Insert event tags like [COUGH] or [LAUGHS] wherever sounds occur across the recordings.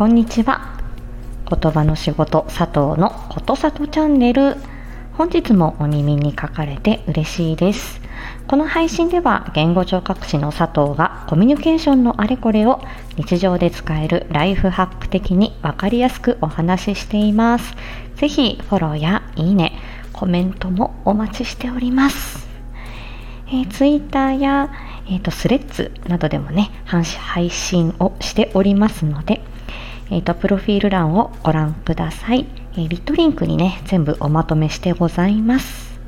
こんにちは。言葉の仕事佐藤のことさとチャンネル。本日もお耳に書かれて嬉しいです。この配信では言語聴覚士の佐藤がコミュニケーションのあれこれを日常で使えるライフハック的にわかりやすくお話ししています。ぜひフォローやいいねコメントもお待ちしております。えー、ツイッターや、えーと、スレッズなどでもね配信をしておりますので、えーと、プロフィール欄をご覧ください、えー、リットリンクにね全部おまとめしてございます。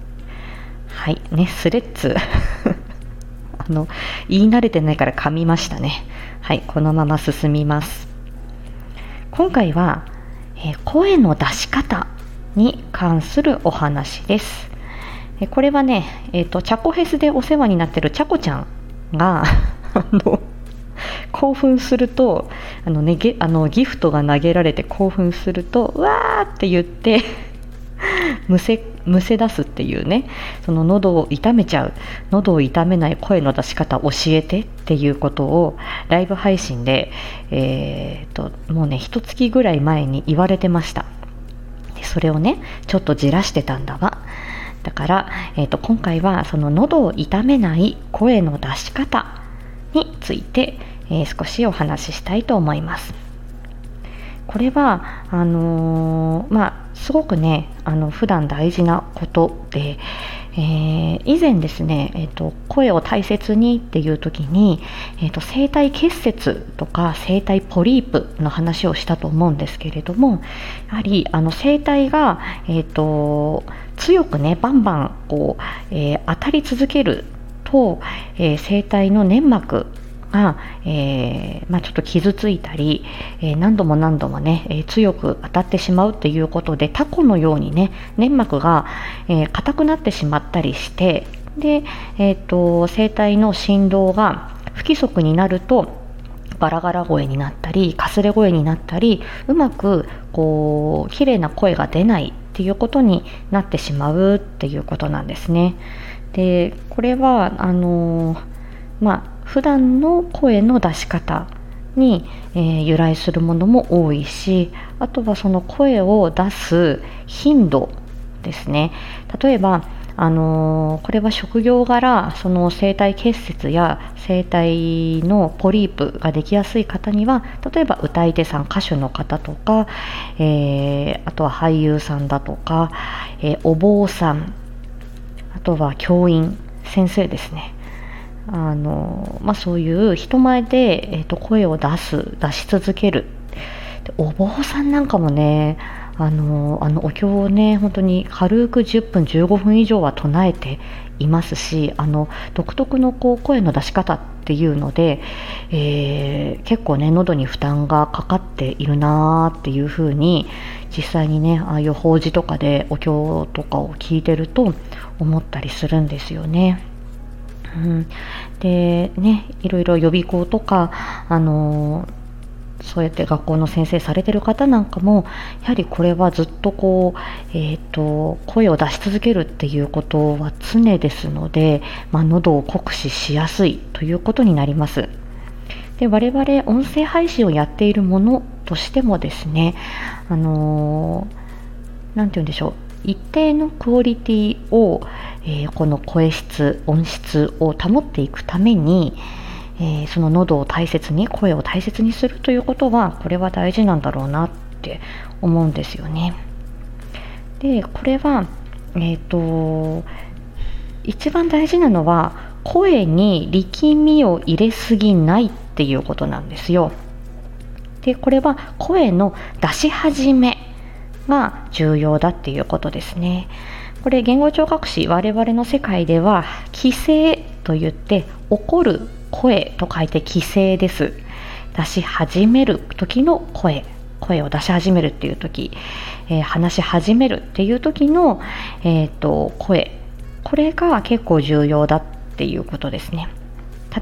はい。ねスレッズ。[LAUGHS] あの言い慣れてないから噛みましたね。はい。このまま進みます。今回は、えー、声の出し方に関するお話です。これはね、えーと、チャコフェスでお世話になってるチャコちゃんが [LAUGHS] あの興奮するとあの、ね、あのギフトが投げられて興奮するとわーって言って [LAUGHS] むせむせ出すっていうねその喉を痛めちゃう喉を痛めない声の出し方教えてっていうことをライブ配信で、えーと、ともうね一月ぐらい前に言われてました。でそれをねちょっとじらしてたんだわ。だから、えーと、今回はその喉を痛めない声の出し方について、えー、少しお話ししたいと思います。これはあのー、まあ、すごくねあの普段大事なことで、えー、以前ですね、えーと、声を大切にっていう時に、えーと、声帯結節とか声帯ポリープの話をしたと思うんですけれどもやはりあの声帯が、えーと、強くねバンバンこう、えー、当たり続けると、えー、声帯の粘膜が、えー、まあ、ちょっと傷ついたり、えー、何度も何度もね、え、強く当たってしまうっていうことでタコのようにね粘膜が硬、えー、くなってしまったりしてで、えーと、声帯の振動が不規則になるとガラガラ声になったりかすれ声になったりうまくこう綺麗な声が出ないっていうことになってしまうっていうことなんですね。でこれはあのまあ普段の声の出し方に、えー、由来するものも多いしあとはその声を出す頻度ですね。例えばあのー、これは職業柄その声帯結節や声帯のポリープができやすい方には例えば歌い手さん歌手の方とか、えー、あとは俳優さんだとか、え、お坊さんあとは教員先生ですね。あの、まあ、そういう人前で、えーと、声を出す出し続けるお坊さんなんかもねあのあのお経をね本当に軽く10分15分以上は唱えていますしあの独特のこう声の出し方っていうので、えー、結構ね喉に負担がかかっているなーっていうふうに実際にねああいう法事とかでお経とかを聞いてると思ったりするんですよね。うん、でねいろいろ予備校とかあのそうやって学校の先生されてる方なんかもやはりこれはずっとこう、えーと、声を出し続けるっていうことは常ですので、まあ、喉を酷使しやすいということになります。で我々音声配信をやっているものとしてもですねあの何、て言うんでしょう一定のクオリティを、えー、この声質音質を保っていくために、えー、その喉を大切に声を大切にするということはこれは大事なんだろうなって思うんですよね。でこれは、えーと、一番大事なのは声に力みを入れすぎないっていうことなんですよ。でこれは声の出し始めが重要だっていうことですね。これ言語聴覚士我々の世界では規制と言って起こる声と書いて規制です。出し始める時の声声を出し始めるっていう時、えー、話し始めるっていう時の、えーと、声これが結構重要だっていうことですね。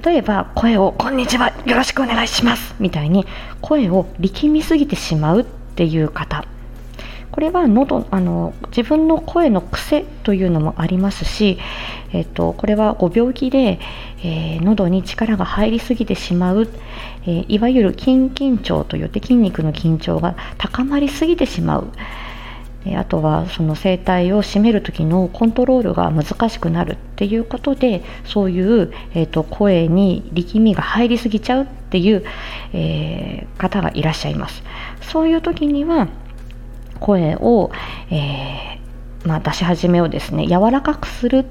例えば声を「こんにちはよろしくお願いします」みたいに声を力みすぎてしまうっていう方これは喉あの自分の声の癖というのもありますし、えっと、これはご病気で、えー、喉に力が入りすぎてしまう、えー、いわゆる筋緊張といって筋肉の緊張が高まりすぎてしまう。あとはその声帯を締める時のコントロールが難しくなるっていうことでそういう、えーと、声に力みが入りすぎちゃうっていう、えー、方がいらっしゃいますそういう時には声を、えー、まあ、出し始めをですね柔らかくする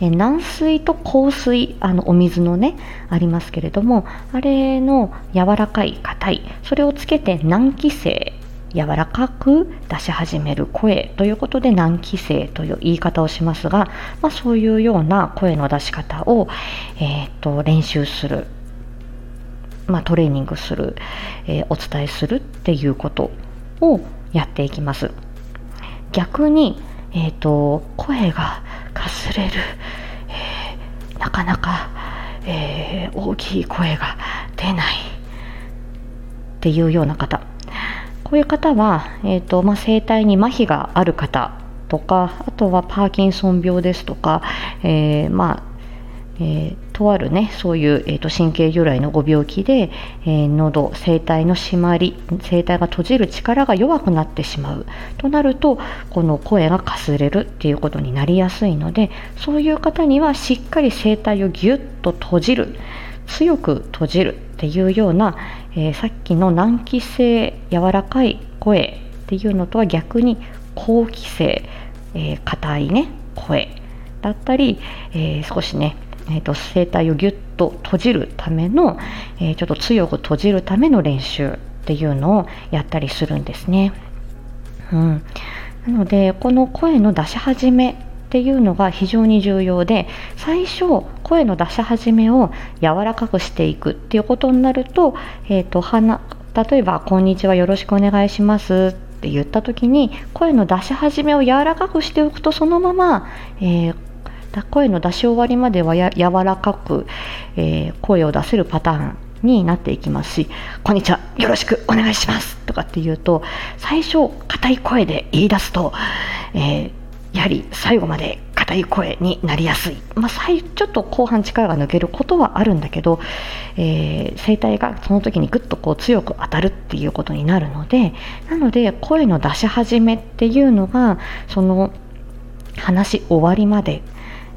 え軟水と硬水あのお水のねありますけれどもあれの柔らかい硬いそれをつけて軟気声柔らかく出し始める声ということで難気声という言い方をしますが、まあ、そういうような声の出し方を、えーと、練習する、まあ、トレーニングする、えー、お伝えするっていうことをやっていきます。逆に、えーと、声がかすれる、えー、なかなか、えー、大きい声が出ないっていうような方。こういう方は、えーとまあ、声帯に麻痺がある方とかあとはパーキンソン病ですとか、えー、まあえー、とあるねそういう、えーと、神経由来のご病気で、えー、喉声帯の締まり声帯が閉じる力が弱くなってしまう。となるとこの声がかすれるっていうことになりやすいのでそういう方にはしっかり声帯をぎゅっと閉じる強く閉じるっていうような、えー、さっきの軟気性柔らかい声っていうのとは逆に高気性硬、えー、いね声だったり、えー、少しね、えーと、声帯をぎゅっと閉じるための、えちょっと強く閉じるための練習っていうのをやったりするんですね。うん、なのでこの声の出し始めっていうのが非常に重要で最初声の出し始めを柔らかくしていくっていうことになると,、えーと鼻、例えば「こんにちはよろしくお願いします」って言った時に声の出し始めを柔らかくしておくとそのまま、えー声の出し終わりまではや柔らかく、えー、声を出せるパターンになっていきますし「こんにちはよろしくお願いします」とかっていうと最初硬い声で言い出すと、えー、やはり最後まで硬い声になりやすい、まあ、ちょっと後半力が抜けることはあるんだけど、えー、声帯がその時にぐっとこう強く当たるっていうことになるのでなので声の出し始めっていうのがその話終わりまで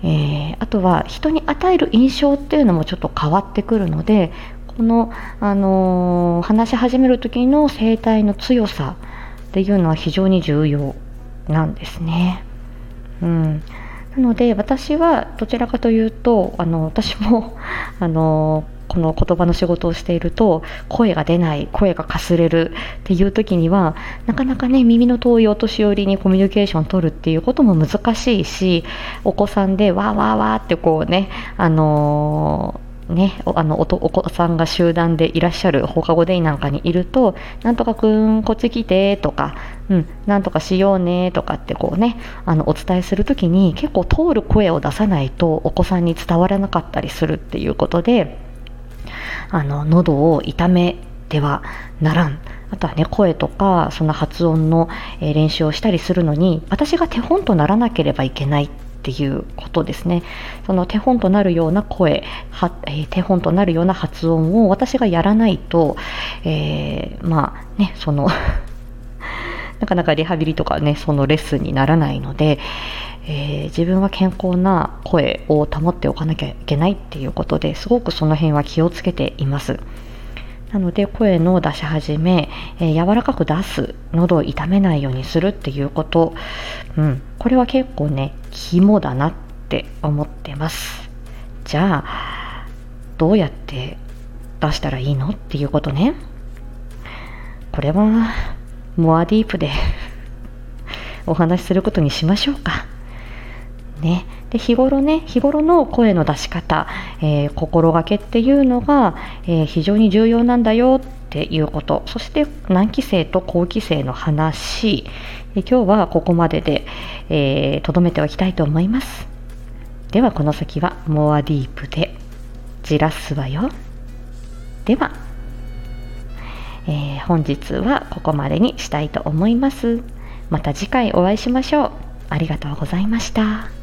えー、あとは人に与える印象っていうのもちょっと変わってくるのでこの、あのー、話し始める時の声帯の強さっていうのは非常に重要なんですね。うん、なので私はどちらかというとあの私も [LAUGHS] あのこの言葉の仕事をしていると声が出ない声がかすれるっていう時にはなかなかね耳の遠いお年寄りにコミュニケーションを取るっていうことも難しいしお子さんでわーわーわーってこうねあのーね、あのお子さんが集団でいらっしゃる放課後デイなんかにいると「なんとかくんこっち来て」とか「うん、なんとかしようね」とかってこうねあのお伝えする時に結構通る声を出さないとお子さんに伝わらなかったりするっていうことであの喉を痛めてはならん。あとはね声とかその発音の、練習をしたりするのに私が手本とならなければいけないっていうことですね。その手本となるような声は、え、手本となるような発音を私がやらないと、えー、まあねそのなかなかリハビリとかねそのレッスンにならないので、えー、自分は健康な声を保っておかなきゃいけないっていうことですごくその辺は気をつけています。なので声の出し始め、えー、柔らかく出す喉を痛めないようにするっていうこと、うん、これは結構ね肝だなって思ってますじゃあどうやって出したらいいのっていうことねこれはモアディープでお話しすることにしましょうか。ね。で日頃ね日頃の声の出し方、えー、心がけっていうのが、えー、非常に重要なんだよっていうこと。そして難期生と後期生の話、え、今日はここまででとど、めておきたいと思います。ではこの先はモアディープでじらすわよ。では、えー、本日はここまでにしたいと思います。また次回お会いしましょう。ありがとうございました。